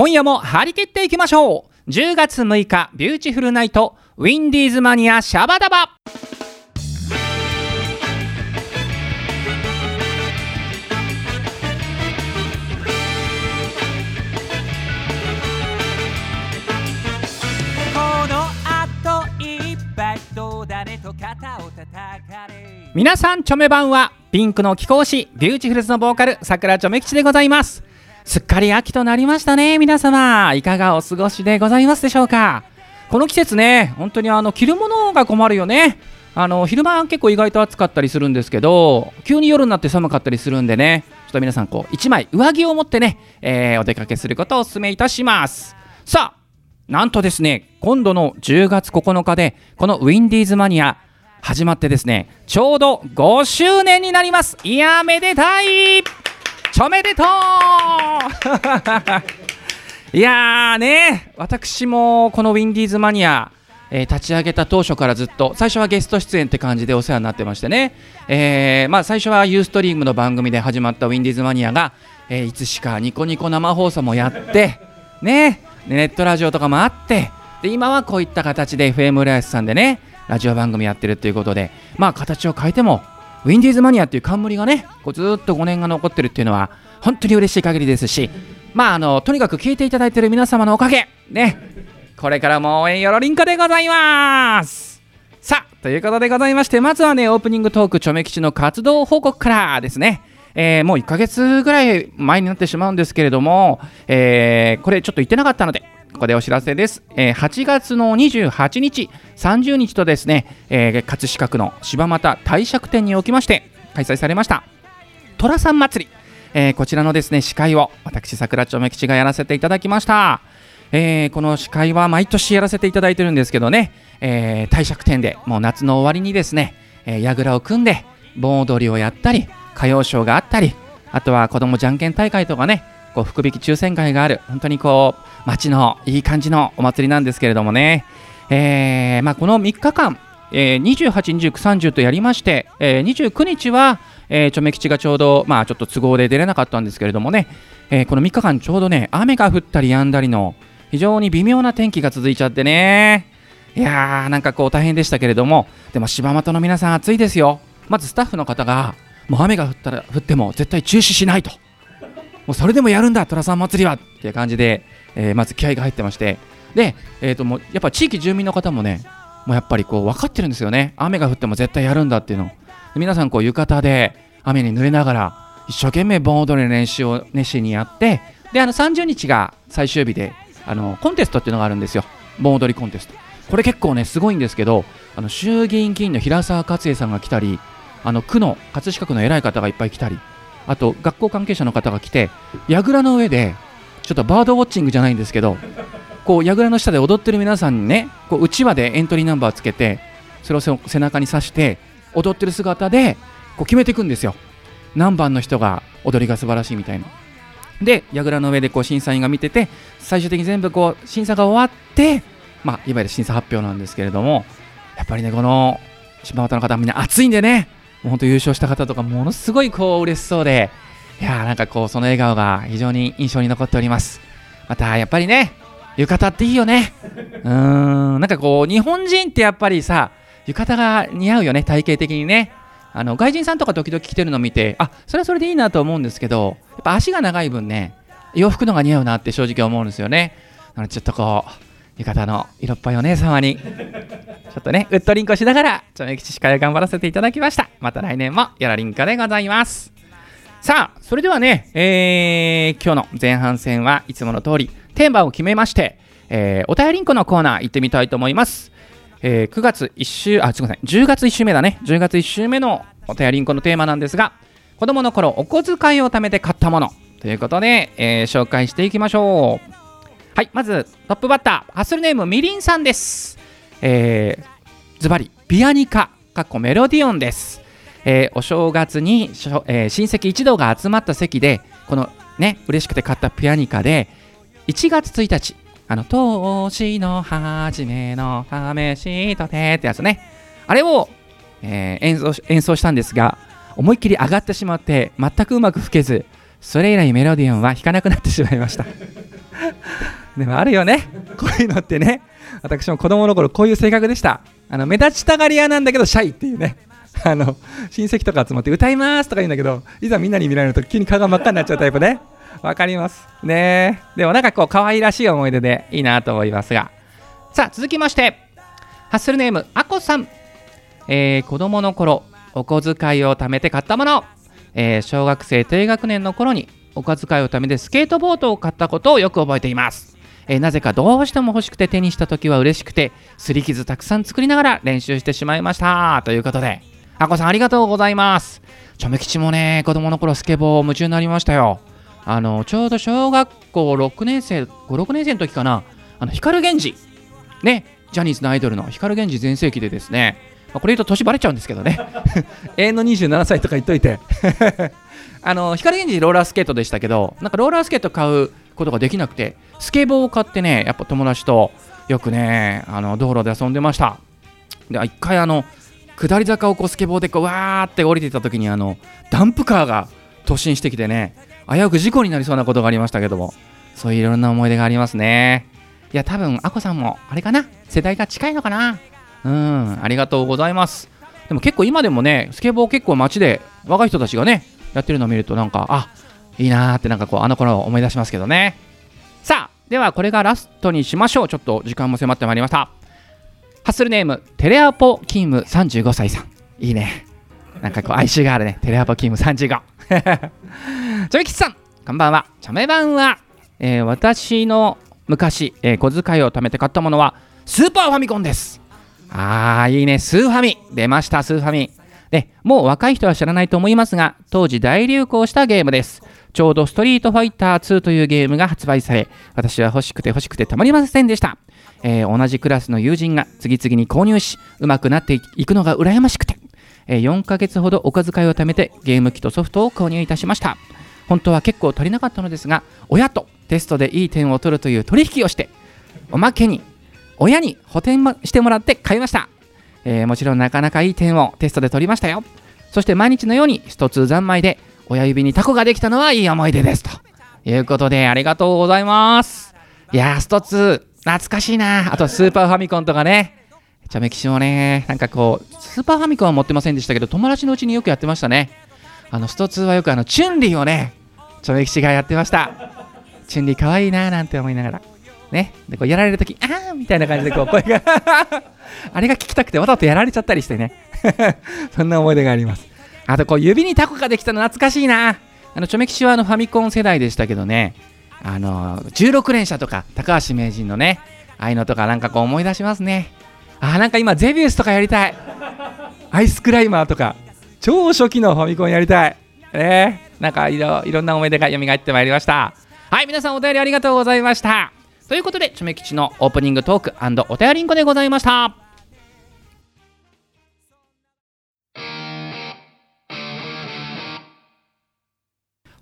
今夜も張り切っていきましょう。10月6日ビューティフルナイトウィンディーズマニアシャバダバ。皆さんチョメ版はピンクの貴公子ビューティフルズのボーカル桜チョメ吉でございますすっかり秋となりましたね皆様。いかがお過ごしでございますでしょうか。この季節ね本当にあの着るものが困るよね。あの昼間結構意外と暑かったりするんですけど急に夜になって寒かったりするんでね。ちょっと皆さんこう1枚上着を持ってね、えー、お出かけすることをお勧めいたします。さあなんとですね今度の10月9日でこのウィンディーズマニア始まってですねちょうど5周年になります。いやめでたいちょめでとう！いやーね私もこのウィンディーズマニアえー、立ち上げた当初からずっと最初はゲスト出演って感じでお世話になってましてね、えー、まあ、最初はユーストリームの番組で始まったウィンディーズマニアが、えー、いつしかニコニコ生放送もやってねネットラジオとかもあってで今はこういった形で FM 浦安さんでねラジオ番組やってるということでまあ形を変えてもウィンディーズマニアっていう冠がねこうずっと5年が残ってるっていうのは本当に嬉しい限りですしまああのとにかく聞いていただいてる皆様のおかげね。これからも応援よろりんこでございます。さあということでございましてまずはねオープニングトークチョメ吉の活動報告からですね。えー、もう1ヶ月ぐらい前になってしまうんですけれども、えー、これちょっと言ってなかったのでここでお知らせです、えー、8月の28日30日とですね、えー、葛飾区の柴又帝釈店におきまして開催されました。寅さん祭り、えー、こちらのですね司会を私桜町目吉がやらせていただきました。えー、この司会は毎年やらせていただいてるんですけどね、えー、帝釈天でもう夏の終わりにですね、えー、櫓を組んで盆踊りをやったり歌謡ショーがあったりあとは子どもじゃんけん大会とかねこう福引抽選会がある本当にこう街のいい感じのお祭りなんですけれどもね、えーまあ、この3日間、えー、28、29、30とやりまして、えー、29日は、えー、チョメ吉がちょうど、まあ、ちょっと都合で出れなかったんですけれどもね、えー、この3日間ちょうどね雨が降ったり止んだりの非常に微妙な天気が続いちゃってね。いやーなんかこう大変でしたけれども。でも柴又の皆さん暑いですよ。まずスタッフの方がもう雨が降ったら降っても絶対中止しないと。もうそれでもやるんだ寅さん祭りはっていう感じでえー、まず気合が入ってまして。で、えー、ともうやっぱ地域住民の方もねもうやっぱりこう分かってるんですよね。雨が降っても絶対やるんだっていうの。皆さんこう浴衣で雨に濡れながら一生懸命盆踊りの練習を熱心にやってであの30日が最終日であのコンテストっていうのがあるんですよ。盆踊りコンテスト。これ結構ねすごいんですけどあの衆議院議員の平沢勝栄さんが来たりあの区の葛飾区の偉い方がいっぱい来たりあと学校関係者の方が来て櫓の上でちょっとバードウォッチングじゃないんですけどこう櫓の下で踊ってる皆さんにねこううちわでエントリーナンバーつけてそれを背中に刺して踊ってる姿でこう決めていくんですよ。何番の人が踊りが素晴らしいみたいな。で櫓の上でこう審査員が見てて最終的に全部こう審査が終わってまあいわゆる審査発表なんですけれどもやっぱりねこの柴又の方みんな熱いんでねう本当優勝した方とかものすごいこう嬉しそうでいやーなんかこうその笑顔が非常に印象に残っております。またやっぱりね浴衣っていいよね。うーんなんかこう日本人ってやっぱりさ浴衣が似合うよね体型的にね。あの外人さんとか時々着てるの見てあそれはそれでいいなと思うんですけどやっぱ足が長い分ね洋服のが似合うなって正直思うんですよね。なのでちょっとこう浴衣の色っぽいお姉様にちょっとねうっとりんこしながらちょめきち司会を頑張らせていただきましたまた来年もよろりんこでございますさあ、それではね、えー、今日の前半戦はいつもの通り、テーマを決めまして、えー、お便りんこのコーナー行ってみたいと思います。えー、9月1週、あ、すみません、10月1週目だね。10月1週目のお便りんこのテーマなんですが、子供の頃お小遣いを貯めて買ったものということで、えー、紹介していきましょう。はい、まずトップバッター、ハッスルネームみりんさんです。えー、ズバリ、ピアニカ、かっこメロディオンです。えー、お正月に、えー、親戚一同が集まった席でこのね嬉しくて買ったピアニカで1月1日あの年の初めの試しとてってやつね。あれを、えー、演奏演奏したんですが思いっきり上がってしまって全くうまく吹けずそれ以来メロディオンは弾かなくなってしまいました。でもあるよね。こういうのってね私も子供の頃こういう性格でした。あの目立ちたがり屋なんだけどシャイっていうね。あの親戚とか集まって歌いますとか言うんだけどいざみんなに見られると急に顔が真っ赤になっちゃうタイプね。わかります。ね。でもなんかこう可愛らしい思い出でいいなと思いますが。さあ続きまして。ハッスルネームあこさん、えー、子供の頃お小遣いを貯めて買ったもの、えー、小学生低学年の頃にお小遣いを貯めてスケートボードを買ったことをよく覚えています。えー、なぜかどうしても欲しくて手にした時は嬉しくてすり傷たくさん作りながら練習してしまいました。ということであこさんありがとうございます。ちょめ吉もね子供の頃スケボー夢中になりましたよ。あのちょうど小学校6年生56年生の時かな。あの光源氏。ねジャニーズのアイドルの光源氏全盛期でですね、ま、これ言うと年バレちゃうんですけどね。永遠の27歳とか言っといて。あの光源氏ローラースケートでしたけどなんかローラースケート買うことができなくてスケボーを買ってねやっぱ友達とよくねあの道路で遊んでました。で一回あの下り坂をこうスケボーでこうわーって降りていた時にあのダンプカーが突進してきてね危うく事故になりそうなことがありましたけどもそういういろんな思い出がありますね。いや多分あこさんもあれかな？世代が近いのかな？うんありがとうございます。でも結構今でもねスケボー結構街で若い人たちがねやってるのを見るとなんかあいいなーってなんかこうあの頃を思い出しますけどね。さあではこれがラストにしましょう。ちょっと時間も迫ってまいりました。ハッスルネームテレアポキーム35歳さん。いいね。なんかこう哀愁があるね。テレアポキーム35ちょめきちさん こんばんは。ちょめ版は、えー、私の昔、えー、小遣いを貯めて買ったものはスーパーファミコンです。あーいいね。スーファミ。出ましたスーファミ。でもう若い人は知らないと思いますが当時大流行したゲームです。ちょうどストリートファイター2というゲームが発売され、私は欲しくて欲しくてたまりませんでした。えー、同じクラスの友人が次々に購入し、上手くなっていくのが羨ましくて、えー、4ヶ月ほどお小遣いを貯めてゲーム機とソフトを購入いたしました。本当は結構足りなかったのですが、親とテストでいい点を取るという取引をして、おまけに親に補填してもらって買いました。えー、もちろんなかなかいい点をテストで取りましたよ。そして毎日のように一つ三昧で親指にタコができたのはいい思い出です。ということで、ありがとうございます。いやー、スト2、懐かしいな。あと、スーパーファミコンとかね。ちゃめきしもね、なんかこう、スーパーファミコンは持ってませんでしたけど、友達のうちによくやってましたね。あの、スト2はよくあの、チュンリーをね、ちゃめきしがやってました。チュンリーかわいいなーなんて思いながら。ね。で、こうやられるとき、あーみたいな感じでこう声があれが聞きたくてわざとやられちゃったりしてね。そんな思い出があります。あとこう指にタコができたの懐かしいな。あのチョメキシはあのファミコン世代でしたけどね。あの16連射とか高橋名人のねああいうのとかなんかこう思い出しますね。あなんか今ゼビウスとかやりたい。アイスクライマーとか超初期のファミコンやりたい。ねなんかいろいろんな思い出が蘇ってまいりました。はい皆さんお便りありがとうございました。ということでチョメ吉のオープニングトークお便りんこでございました。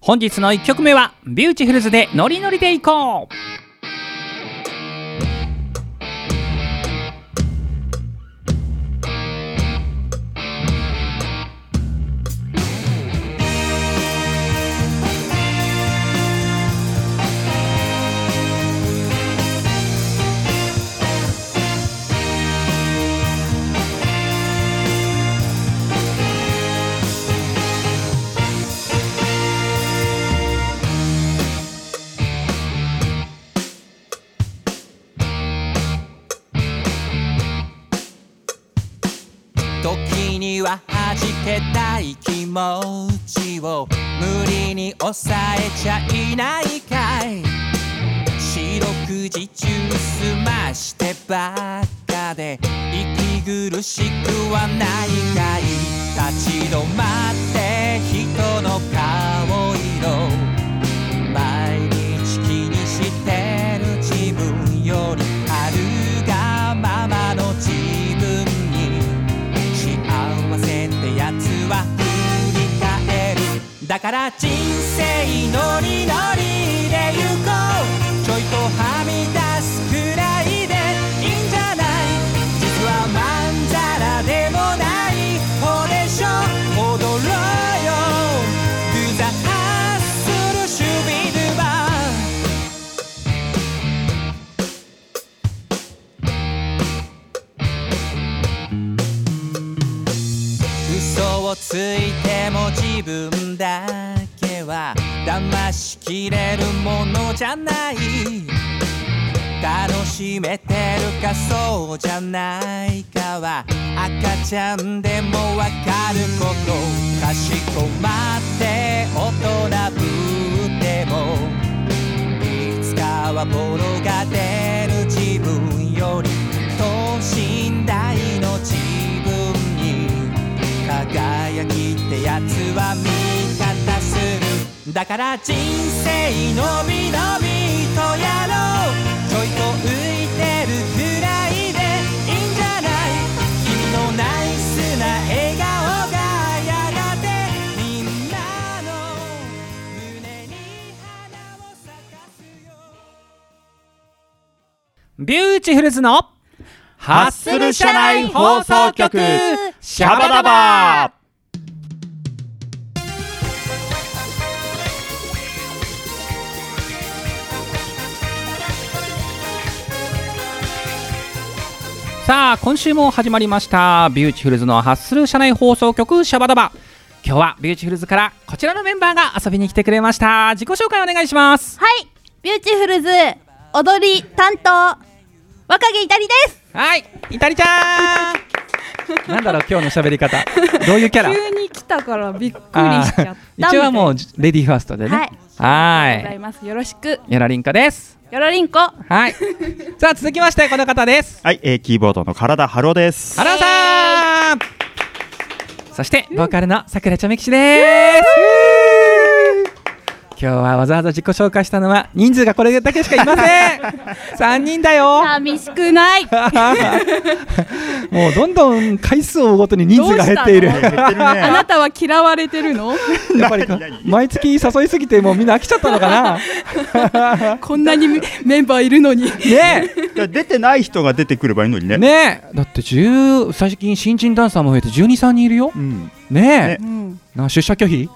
本日の1曲目はビューティフルズでノリノリでいこう。には弾けたい気持ちを無理に抑えちゃいないかい。四六時中済ましてばっかで息苦しくはないかい。立ち止まって人の顔色だから人生ノリノリで行こう。ちょいとしきれるものじゃない。楽しめてるかそうじゃないかは赤ちゃんでもわかること。かしこまって大人ぶってもいつかはボロが出る自分より等身大の自分に輝きってやつは味方する。だから人生のびのびとやろうちょいと浮いてるくらいでいいんじゃない君のナイスな笑顔がやがてみんなの胸に花を咲かすよビューティフルズのハッスル社内放送局シャバダバ。さあ今週も始まりましたビューティフルズのハッスル社内放送局シャバダバ。今日はビューティフルズからこちらのメンバーが遊びに来てくれました。自己紹介お願いします。はい、ビューティフルズ踊り担当若木いたりです。はいイタリちゃん。なんだろう今日の喋り方。どういうキャラ？急に来たからびっくりあしちゃっー一応はもうレディーファーストでね。はい。た。ありがとうござはいます。よろしく。いやらりんかですよろりんこ。はい。さあ続きましてこの方です。はい、えー、キーボードの体ハロです。原さん。そしてボーカルの桜ちゃめきしです今日はわざわざ自己紹介したのは人数がこれだけしかいません 3人だよ寂しくない。もうどんどん回数を追うごとに人数が減っているね。あなたは嫌われてるの？やっぱりか毎月誘いすぎてもうみんな飽きちゃったのかな？こんなにメンバーいるのに。ねいや出てない人が出てくればいいのにえね。ねえだって10最近新人ダンサーも増えて12、3人いるようん。ねえうん。な出社拒否？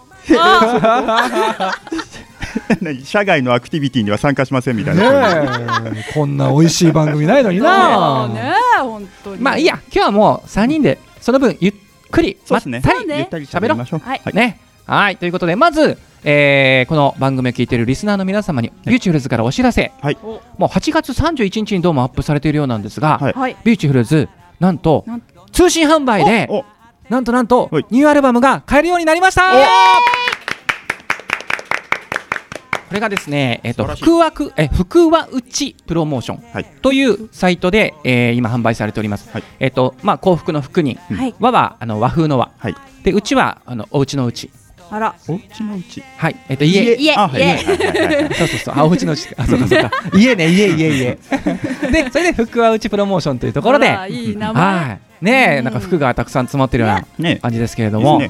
社外のアクティビティには参加しませんみたいねな。えこんな美味しい番組ないのにな。ね、本当に。まあいいや今日はもう3人でその分ゆっくり。まったりねゆったり喋りましょう。はい。ね。はい。ということでまず、えーこの番組を聞いているリスナーの皆様にビューティフルズからお知らせ。はい。おもう8月31日にどうもアップされているようなんですが。ビューティフルズなんと通信販売でお、なんとなんとはい。ニューアルバムが買えるようになりましたこれがですね、えっと福枠え福和うちプロモーションはい。というサイトで、えー今販売されております。はい。えっとまあ幸福の福にはい。和はあの和風の和。はい。でうちはあのお家のうちあら。お家のうち。はい。えっと家。家。あ、はい。家。そうそうそう。あお家のうちあそうかそうか。家ね家家家。でそれで福和うちプロモーションというところで。あらいい名前。はい。ねえうんなんか服がたくさん詰まってるようなね。感じですけれども、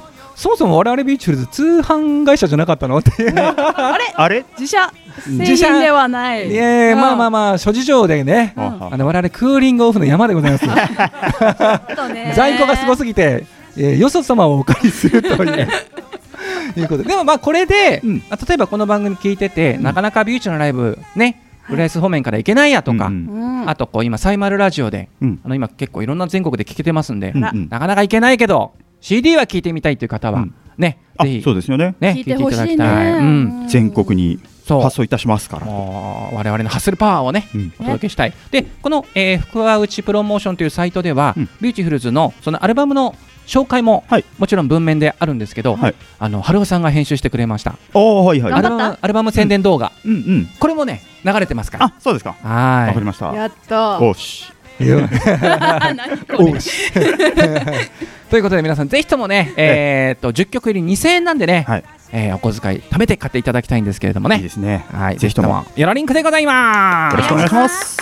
そもそも我々ビューティフルズ通販会社じゃなかったのって。いう あれ？自社？製自社？品ではない。いやいやまあまあまあ諸事情でね。うん。ああの我々クーリングオフの山でございます。在庫がすごすぎて、えーよそ様をお借りするという。いうこと。ででもまあこれで、うん。あ例えばこの番組聞いてて、ん。なかなかビューチのライブね浦安方面から行けないやとか、うんうん。あとこう今サイマルラジオで、うん。あの今結構いろんな全国で聞けてますんで、うんうん。なかなか行けないけど CD は聞いてみたいという方は、うんねあぜひ、そうですよね。ね聞いていただきたい、うん、全国に発送いたしますから。我々のハッスルパワーをねうん。お届けしたい、でこの、えー、福和内プロモーションというサイトでは、うんビューティフルズのそのアルバムの紹介も、はいもちろん文面であるんですけど、はいあの春尾さんが編集してくれましたおーはいはい。アルバ頑張った？ムアルバム宣伝動画、うんうん。これもね流れてますからあ、そうですか。わはかりました。やった。おし。ということで皆さんぜひともね、えー、っと10曲入り2000円なんでね、はい。えーお小遣い貯めて買っていただきたいんですけれどもね。いいですね。はい、ぜひとも。よろリンクでございます。よろしくお願いします。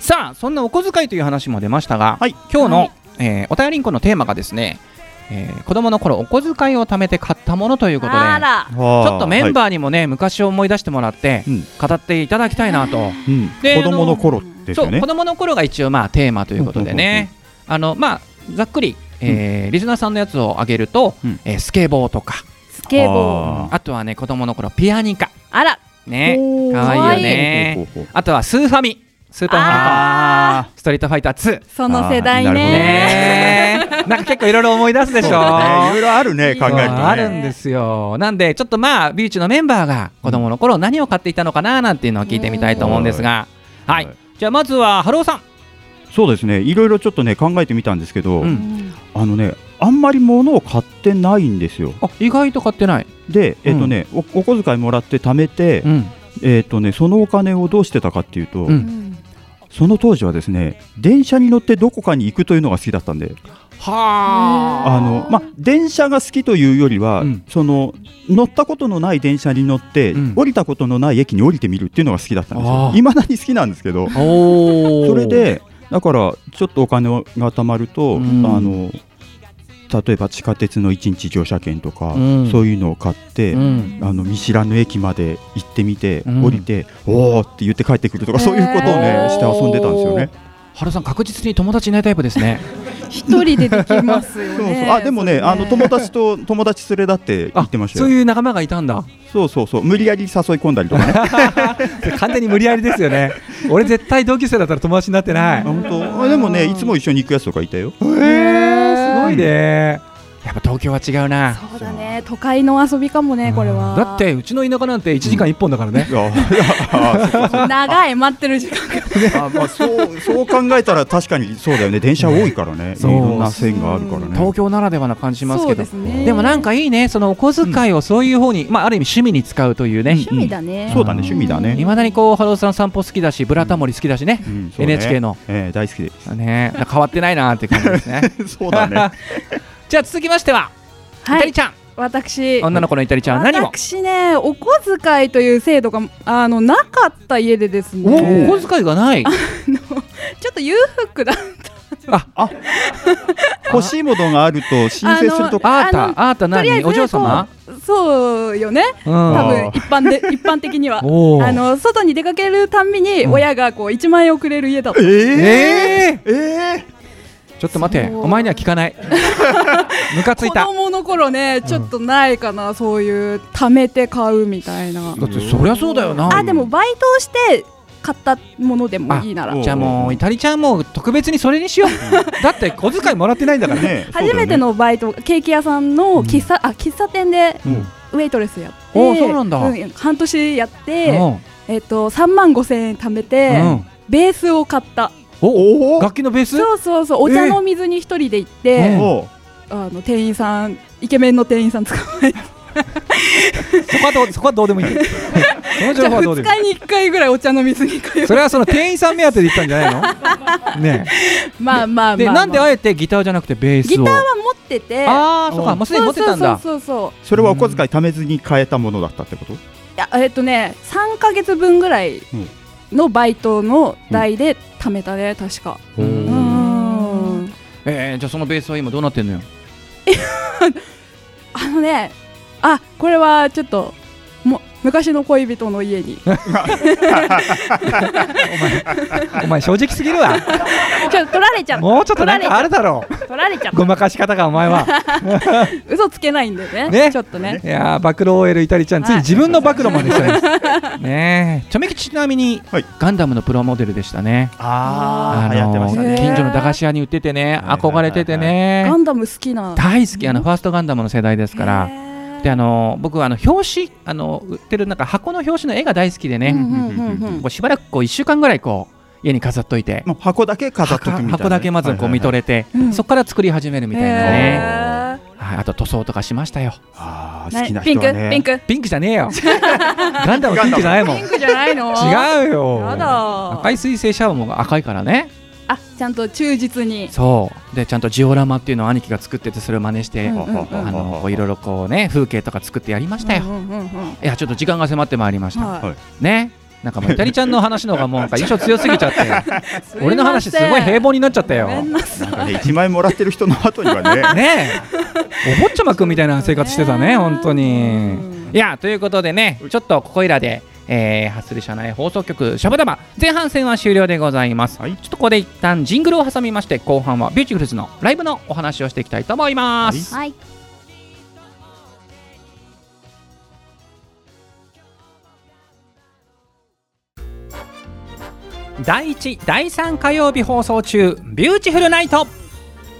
さあそんなお小遣いという話も出ましたが、はい。今日の、はい。えーお便りんこのテーマがですね、えー子供の頃お小遣いを貯めて買ったものということで。ちょっとメンー。バーにもね、昔を思い出してもらってうん。語っていただきたいなと、うん。で子供の頃ですよね。そう子。供の頃が一応まあテーマということでね、あのまあざっくり、えーリスナーさんのやつを挙げると、うん。えースケボーとか。スケボー。ああとはね子供の頃ピアニカ。あら。ね。おー。かわいいよーねあとはスーファミスーパーファミコン。あストリートファイター2その世代あーなるほどね。ね えなんか結構いろいろ思い出すでしょ。そういろいろあるね考えるとね。あるんですよ。なんでちょっとまあビーチのメンバーが子供の頃何を買っていたのかななんていうのを聞いてみたいと思うんですが。はい。はい。じゃあまずはハローさん。そうですね。いろいろちょっとね考えてみたんですけど、うん。あのねあんまり物を買ってないんですよ。あ意外と買ってない。でえっ、とね、おお小遣いもらって貯めて、うん。えっ、とねそのお金をどうしてたかっていうと、うんその当時はですね電車に乗ってどこかに行くというのが好きだったんで。はあ。のまあ電車が好きというよりは、うん。その乗ったことのない電車に乗って、うん。降りたことのない駅に降りてみるっていうのが好きだったんですよ。いまだに好きなんですけど。それでだからちょっとお金が貯まると、うん。あの例えば地下鉄の1日乗車券とか、うん。そういうのを買って、うん。あの見知らぬ駅まで行ってみて、うん。降りておーって言って帰ってくるとか、そういうことをねして遊んでたんですよね。ハローさん確実に友達いないタイプですね。一人でできますよそうそう。ねあでもねあの友達と友達連れだって言ってましたそうよ。いう仲間がいたんだ。そうそうそう。無理やり誘い込んだりとかね。完全に無理やりですよね。俺絶対同級生だったら友達になってない。本当？あでもねいつも一緒に行くやつとかいたよ。えー、すごいね。やっぱ東京は違うな。そうだね。都会の遊びかもねこれは。だってうちの田舎なんて1時間1本だからね。長い待ってる時間が。あまあそうそう考えたら確かにそうだよね。電車多いからね。いろんな線があるからね。東京ならではな感じしますけど。そうですね。でもなんかいいね。そのお小遣いをそういう方に、まあある意味趣味に使うというね、趣味だね。そうだね趣味だね。いまだにこうハローさん散歩好きだしブラタモリ好きだしね、うんそうね。NHK の。ええ大好きです。ね。変わってないなーって感じですね。そうだね。じゃあ続きましては、イはい。タリちゃん。私。女の子のイタリちゃん何を？私ねお小遣いという制度があのなかった家でですおねお小遣いがない。ちょっと裕福だ 欲しいものがあると申請すると。あーたああーたとりあえず何お嬢様？そうよね。うん。多分一般で一般的には。おー。あの外に出かけるたんびにうん。親がこう1万円をくれる家だった、ええええー、ちょっと待ってお前には聞かない。ムカつい子た供の頃ねちょっとないかな、そういう貯めて買うみたいな。だってそりゃそうだよな。あでもバイトをして買ったものでもいいなら。あじゃあもうイタリちゃんも特別にそれにしよう。だって小遣いもらってないんだからね。ね 初めてのバイト、ケーキ屋さんの喫茶、あ喫茶店でうん。ウェイトレスやって、おーそうなんだ。半年やって、うん。えっと3万5千円貯めて、うん。ベースを買ったおお楽器のベース？そうそうそう。お茶の水に一人で行って、うんおあの店員さんイケメンの店員さん捕まえて。そこはどうそこはどうでもいい。その情報はどうで2もいい。日に1回ぐらいお茶の水に通う。それはその店員さん目当てで行ったんじゃないの？ねまあまあまあ、なんであえてギターじゃなくてベースを？ギターは持ってて。ああそうか。もうすでに持ってたんだ。そうそうそうそうそれはお小遣い貯めずに買えたものだったってこと？いやえっとね3か月分ぐらいのバイトの代で貯めたね確か。うえー、じゃあそのベースは今どうなってんのよ？あのねあこれはちょっとも昔の恋人の家に。お前正直すぎるわ。ちょっと取られちゃったもうちょっとなんかあるだろ取られちゃっう。ごまかし方がお前は。た 嘘つけないんでね。ね。ちょっとね。いやー暴露 OL イタリちゃんついに自分の暴露までしたね ねえ。ちょめきちなみに、はい。ガンダムのプロモデルでしたね。ああ流行ってましたね。近所の駄菓子屋に売っててね憧れててガねンダム好きな。大好きあのファーストガンダムの世代ですからであの僕はあの表紙あの売ってるなんか箱の表紙の絵が大好きでね、うんうんうんうんこうしばらくこう1週間ぐらいこう家に飾っといて。もう箱だけ飾っとくみたいなね。箱だけまずこう見とれて、うん。そこから作り始めるみたいなね、へはい、あと塗装とかしましたよ。ーああ好きなピンク人はね。ピンク？ピンク？じゃねえよ。ガンダムピンクじゃないもん。違ピンクじゃないの？うよ。やだ。赤い水星シャワーも赤いからねあちゃんと忠実に。そう。でちゃんとジオラマっていうのを兄貴が作っててそれを真似して、うんうんうんあのこういろいろこうね風景とか作ってやりましたよ、うんうんうんうん。いやちょっと時間が迫ってまいりました、はい。ね。なんかもうイタリちゃんの話の方がもうなんか印象強すぎちゃって。俺の話すごい平凡になっちゃったよ。なんかね1万円もらってる人の後にはね。ね。えお坊ちゃまくんみたいな生活してたね本当に。うん。いやということでねちょっとここいらでえー、ハッスル社内放送局シャバダバ。前半戦は終了でございます、はい。ちょっとここで一旦ジングルを挟みまして後半はビューティフルズのライブのお話をしていきたいと思います、はい。第1第3火曜日放送中ビューティフルナイト。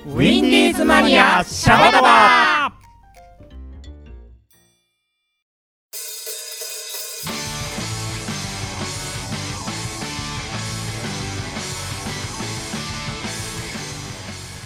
ウィンディーズマニアシャバダバ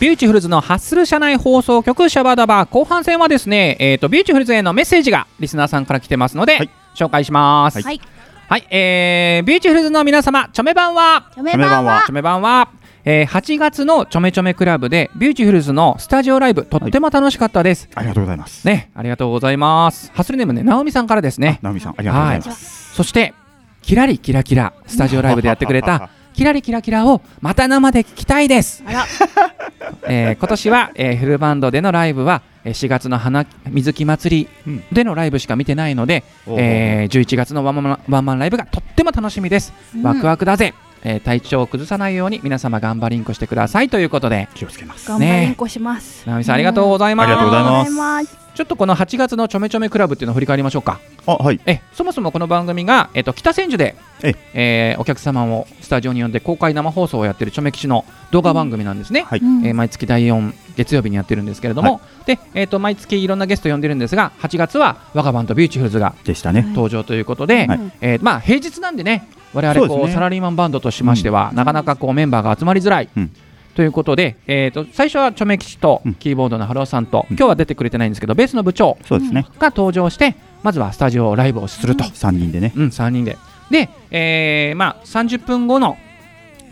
ビューティフルズのハッスル社内放送局シャバダバ後半戦はですね、えー、とビューティフルズへのメッセージがリスナーさんから来てますので、はい紹介します。はいはい、えー、ビューティフルズの皆様、チョメばんは、チョメばんはチョメ版は、えー、8月のちょめちょめクラブでビューティフルズのスタジオライブとっても楽しかったです。ありがとうございます。ね、ありがとうございます。ハッスルネームね、ナオミさんからですね。直美さん、ありがとうございます。そして、キラリキラキラスタジオライブでやってくれたキラリキラキラをまた生で聞きたいです。あら。えー今年は、えーフルバンドでのライブはえー4月の花水木祭りでのライブしか見てないので、おうえー11月のワンマンワンマンライブがとっても楽しみです、ワクワクだぜ、えー体調を崩さないように皆様頑張りんこしてくださいということで。気をつけます。頑張りんこします。直美さんありがとうございます、ありがとうございます。ありがとうございますちょっとこの8月のちょめちょめクラブっていうのを振り返りましょうか。あ、はい。えそもそもこの番組が、えっと北千住でええ。ーお客様をスタジオに呼んで公開生放送をやってるちょめきちの動画番組なんですね、はい。うん。えー毎月第4月曜日にやってるんですけれども、で、えー、と毎月いろんなゲスト呼んでるんですが8月は我がバンドビューティフルズがでしたね。登場ということで、はい。えーまあ、平日なんでね我々こう、ねサラリーマンバンドとしましては、なかなかこうメンバーが集まりづらい、うん。ということで、えー、と最初はチョメ吉とうん。キーボードのハローさんと、うん。今日は出てくれてないんですけどベースの部長そうですね。が登場してまずはスタジオライブをすると、三人でね。うん、3人で。で、えーまあ、30分後の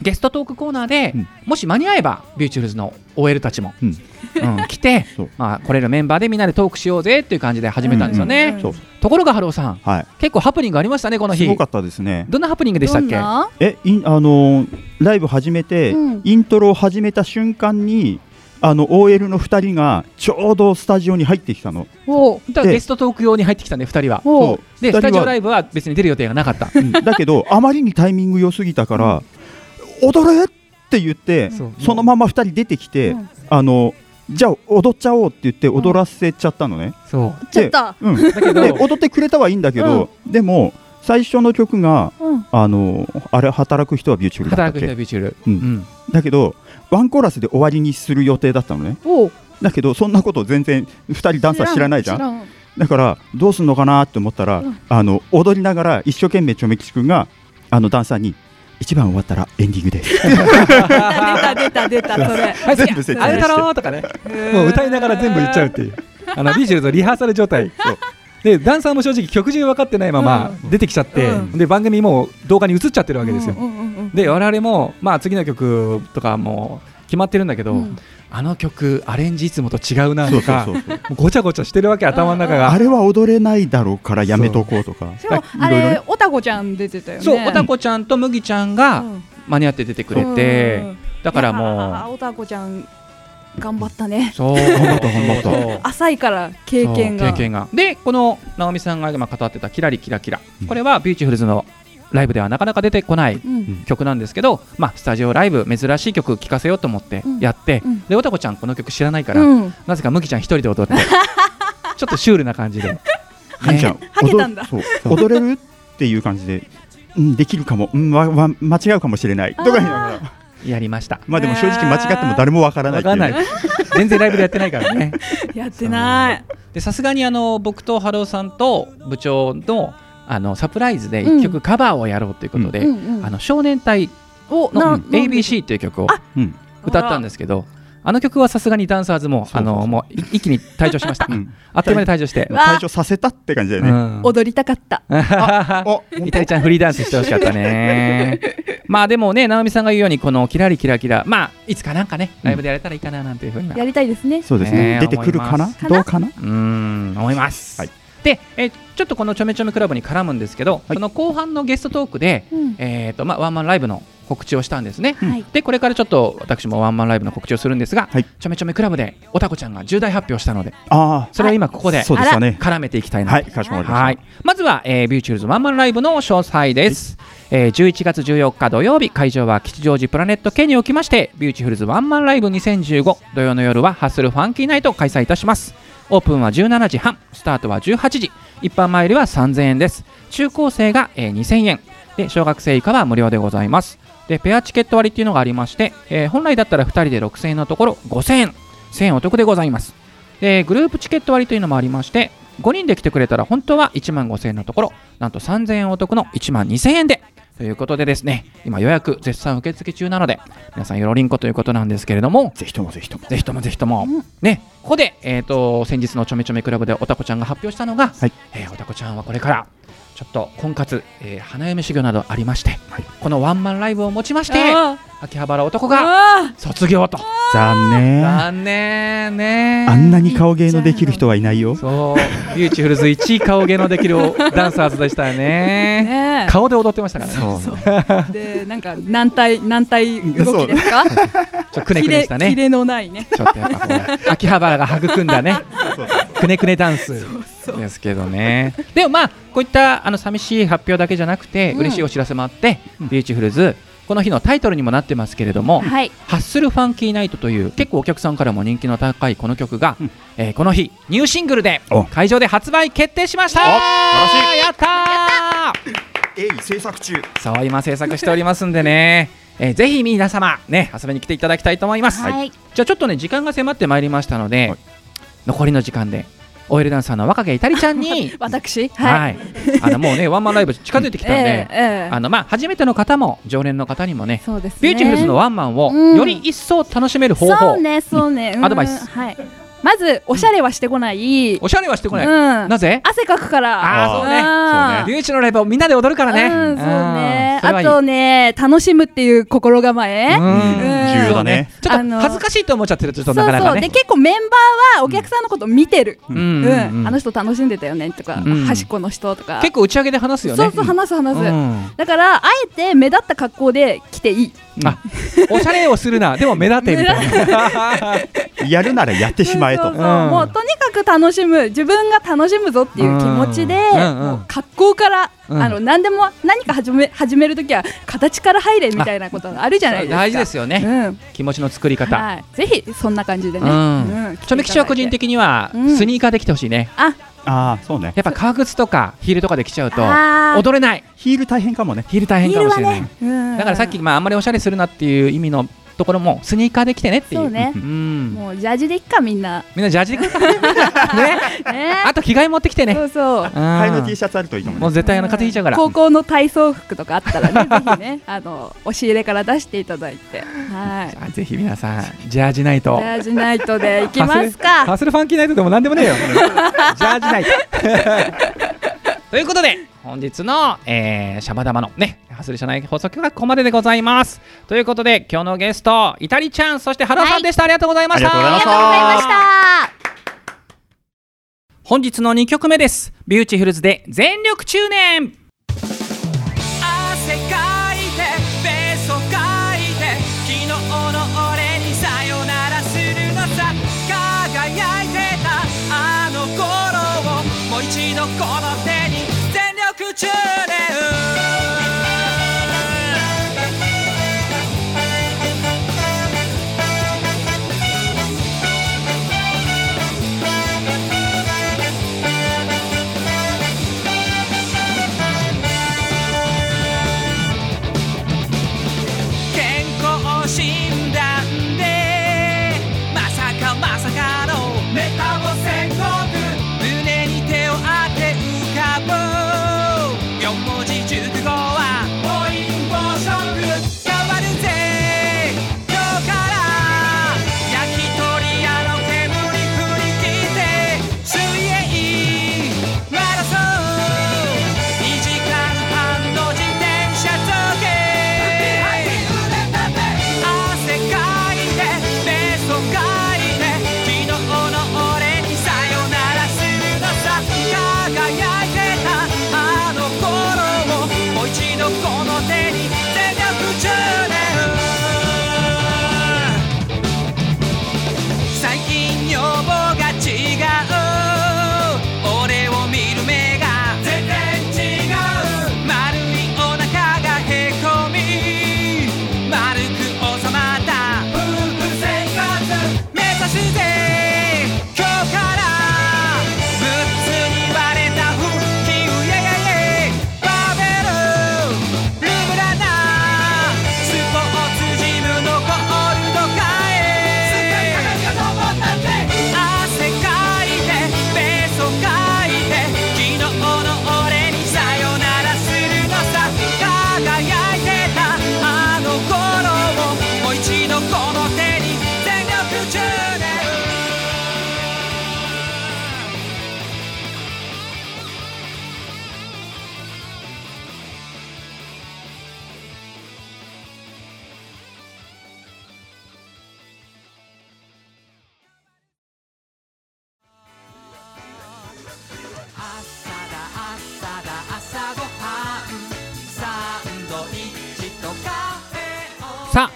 ゲストトークコーナーで、うんもし間に合えば、ビューティフルズの OL たちも、うんうん 来てまあ、来れるメンバーでみんなでトークしようぜっていう感じで始めたんですよね。うんそう。ところが、ハローさん、はい。結構ハプニングありましたね、この日。すごかったですね。どんなハプニングでしたっけ？え、インあのーライブ始めて、うんイントロを始めた瞬間に、あの OL の2人がちょうどスタジオに入ってきたの。おうでだからゲストトーク用に入ってきたね、2人は。で、スタジオライブは別に出る予定がなかった。うんだけど、あまりにタイミング良すぎたから、踊れって言って、そのまま2人出てきて、うん。あのじゃあ踊っちゃおうって言って踊らせちゃったのね。そう。ちょっと。うん、だけどで、踊ってくれたはいいんだけど、でも最初の曲がうん。あのあれ働く人はビューティフルだったっ働く人はビューティフル。うん。うん。だけどワンコーラスで終わりにする予定だったのね。だけどそんなこと全然2人ダンサー知らないじゃん。知らん。だからどうすんのかなって思ったら、うん。あの踊りながら一生懸命チョメキチ君があのダンサーに一番終わったらエンディングです出た出た出たそれはい、全部説明あれだろうとかね。もう歌いながら全部言っちゃうっていう。あのビューティフルズのリハーサル状態。でダンサーも正直曲中分かってないまま出てきちゃって、うんで番組も動画に映っちゃってるわけですよ。で我々も、まあ、次の曲とかも決まってるんだけど、うん。あの曲アレンジいつもと違うなそうそうとかごちゃごちゃしてるわけ頭の中が。あれは踊れないだろうからやめとこうとか。あいろいろね。れおたこちゃん出てたよね。そうおたこちゃんと麦ちゃんがうん。間に合って出てくれて、だからもうおたこちゃん頑張ったね。うそう。頑張った頑張った。浅いから経験が。経験が。でこの直美さんが今語ってた「キラリキラキラ。うん」これはビューティフルズのライブではなかなか出てこないうん。曲なんですけど、まあ、スタジオライブ珍しい曲聴かせようと思ってやって、うん。でおたこちゃんこの曲知らないから、うん。なぜか麦ちゃん一人で踊って ちょっとシュールな感じで、はんちゃんはけたんだ。踊れるっていう感じで、うん、できるかも、うん、わわ間違うかもしれない。とか言いながら。やりました。まあでも正直間違っても誰もわからないい全然ライブでやってないからね。やってない。でさすがにあの僕とハローさんと部長のあのサプライズでうん。一曲カバーをやろうということで、あの少年隊おのな ABC っていう曲をうん。歌ったんですけどあの曲はさすがにダンサーズもあのもうい一気に退場しました、うん。あっという間に退場して、退場させたって感じだよね、うん。踊りたかった。お イタリちゃんフリーダンスしてほしかったね。まあでもね直美さんが言うようにこのキラリキラキラまあいつかなんかねライブでやれたらいいかななんていうふうにはやりたいですね。そうですね。ね出てくるかな？どうかな？うーん思います、はいで、えーちょっとこのちょめちょめクラブに絡むんですけど、はい。この後半のゲストトークで、うん。えーとまあ、ワンマンライブの告知をしたんですね、はい。でこれからちょっと私もワンマンライブの告知をするんですが、はい。ちょめちょめクラブでおたこちゃんが重大発表したのであそれを今ここであそうでしたね。絡めていきたいな。とはい。かしこまりました、はい、まずは、えービューチュールズワンマンライブの詳細です、えー11月14日土曜日会場は吉祥寺プラネット K におきましてビューチュールズワンマンライブ2015土曜の夜はハッスルファンキーナイトを開催いたしますオープンは17時半スタートは18時一般マイルは3000円です。中高生が、えー2000円。で小学生以下は無料でございます。でペアチケット割っていうのがありまして、えー本来だったら2人で6000円のところ5000円。1000円お得でございます。でグループチケット割というのもありまして5人で来てくれたら本当は1万5000円のところなんと3000円お得の1万2000円でということでですね今予約絶賛受付中なので皆さんよろりんこということなんですけれどもぜひともぜひとも。ぜひともぜひとも、ね、ここで、えー、と先日のちょめちょめクラブでおたこちゃんが発表したのが、はい。えーおたこちゃんはこれからちょっと婚活、えー花嫁修行などありまして、はい。このワンマンライブをもちましてあ秋葉原男ーがあ卒業と。残念。残念ね。あんなに顔芸のできる人はいないよ。そう。ビューティフルズ1位顔芸のできるダンサーズでしたね。ね顔で踊ってましたからね。そう。えでなんか軟体軟体動きですか？ちょっとくねくねしたね。キレのないね。ちょっとやっぱこう。秋葉原が育んだね。くねくねダンスですけどね。でもまあこういったあの寂しい発表だけじゃなくて、うん。嬉しいお知らせもあって、うん。ビューティフルズこの日のタイトルにもなってますけれども、はい。ハッスルファンキーナイトという結構お客さんからも人気の高いこの曲が、うん。えーこの日ニューシングルでお。会場で発売決定しました。やったー。鋭意制作中そう今制作しておりますんでね、えーぜひ皆様ね遊びに来ていただきたいと思います、はい。じゃあちょっとね時間が迫ってまいりましたので、はい。残りの時間で OL ダンサーの若毛いたりちゃんに。私？は、はい。いあのもうねワンマンライブ近づいてきたんで、ええええ。あのまあ初めての方も常連の方にもねそうですね。ビューティフルズのワンマンをうんより一層楽しめる方法、そうねそうね、うん。アドバイス。はいまずおしゃれはしてこない、おしゃれはしてこない、うん。なぜ？汗かくから。あーそうね。そうビューチのライブをみんなで踊るからね、うん、そうね。それはいい。あとね楽しむっていう心構え、うん。重要だね。ちょっと恥ずかしいと思っちゃってるとちょっとそうそうなかなかね。で結構メンバーはお客さんのこと見てる、ううん。んうん。あの人楽しんでたよねとか、うん。端っこの人とか。結構打ち上げで話すよね。そうそう話す話す、うん。だからあえて目立った格好で来ていい。あおしゃれをするな。でも目立てみたいな。やるならやってしまえと。そうそうそう。うん。もうとにかく楽しむ。自分が楽しむぞっていう気持ちで、格好から、うん。あの何でも何か始め始めるときは形から入れみたいなことがあるじゃないですか。大事ですよね、うん。気持ちの作り方、はい、ぜひそんな感じでね、ちょめきちは個人的にはうんスニーカーで来てほしいね、あ。ああそうね。やっぱ革靴とかヒールとかで来ちゃうと踊れない。ヒール大変かもね。ヒール大変かもしれない、ね。うん。だからさっき、まあ、あんまりおしゃれするなっていう意味のところもスニーカーで来てねっていう。そうね。ん。もうジャージでいっかみんな。みんなジャージで来るか。ね。ね。あと着替え持ってきてね。そうそう。替えの T シシャツあるといいと思うね。もう絶対あの風邪ひいちゃうから。高校の体操服とかあったらね ぜひねあの押し入れから出していただいて。はい。あぜひ皆さんジャージナイト。ジャージナイトでいきますハスかルファンキーナイトでもなんでもねえよ。ジャージナイト。ということで本日の、えー、シャバダバのねハスル社内放送局はここまででございます。ということで今日のゲストイタリちゃんそして原さんでした、ありがとうござい。ましたありがとうございました。ありがとうございました。本日の2曲目です。ビューティフルズで全力中年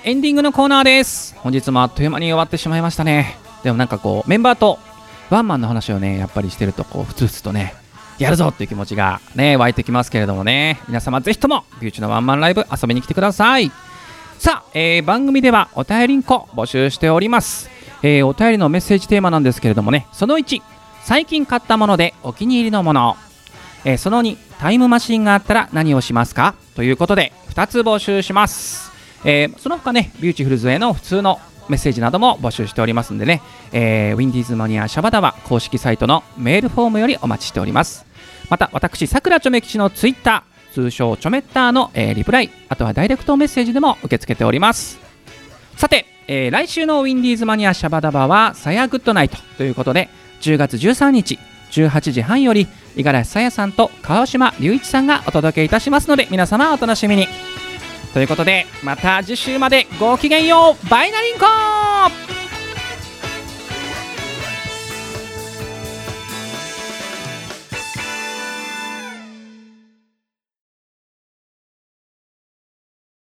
エンディングのコーナーです。本日もあっという間に終わってしまいましたね。でもなんかこうメンバーとワンマンの話をねやっぱりしてるとこうふつふつとねやるぞっていう気持ちがね湧いてきますけれどもね。皆様ぜひともビューチのワンマンライブ遊びに来てください。さあ、えー番組ではお便りんこ募集しております、えーお便りのメッセージテーマなんですけれどもねその1最近買ったものでお気に入りのもの。えーその2タイムマシンがあったら何をしますか？ということで2つ募集します、えーその他ねビューティフルズへの普通のメッセージなども募集しておりますんでね、えーウィンディーズマニアシャバダバ公式サイトのメールフォームよりお待ちしております。また私さくらちょめ吉のツイッター通称ちょめッターの、えーリプライあとはダイレクトメッセージでも受け付けております。さて、えー来週のウィンディーズマニアシャバダバはさやグッドナイトということで10月13日18時半より五十嵐さやさんと川島隆一さんがお届けいたしますので皆様お楽しみに。ということでまた次週までごきげんようバイナリンコ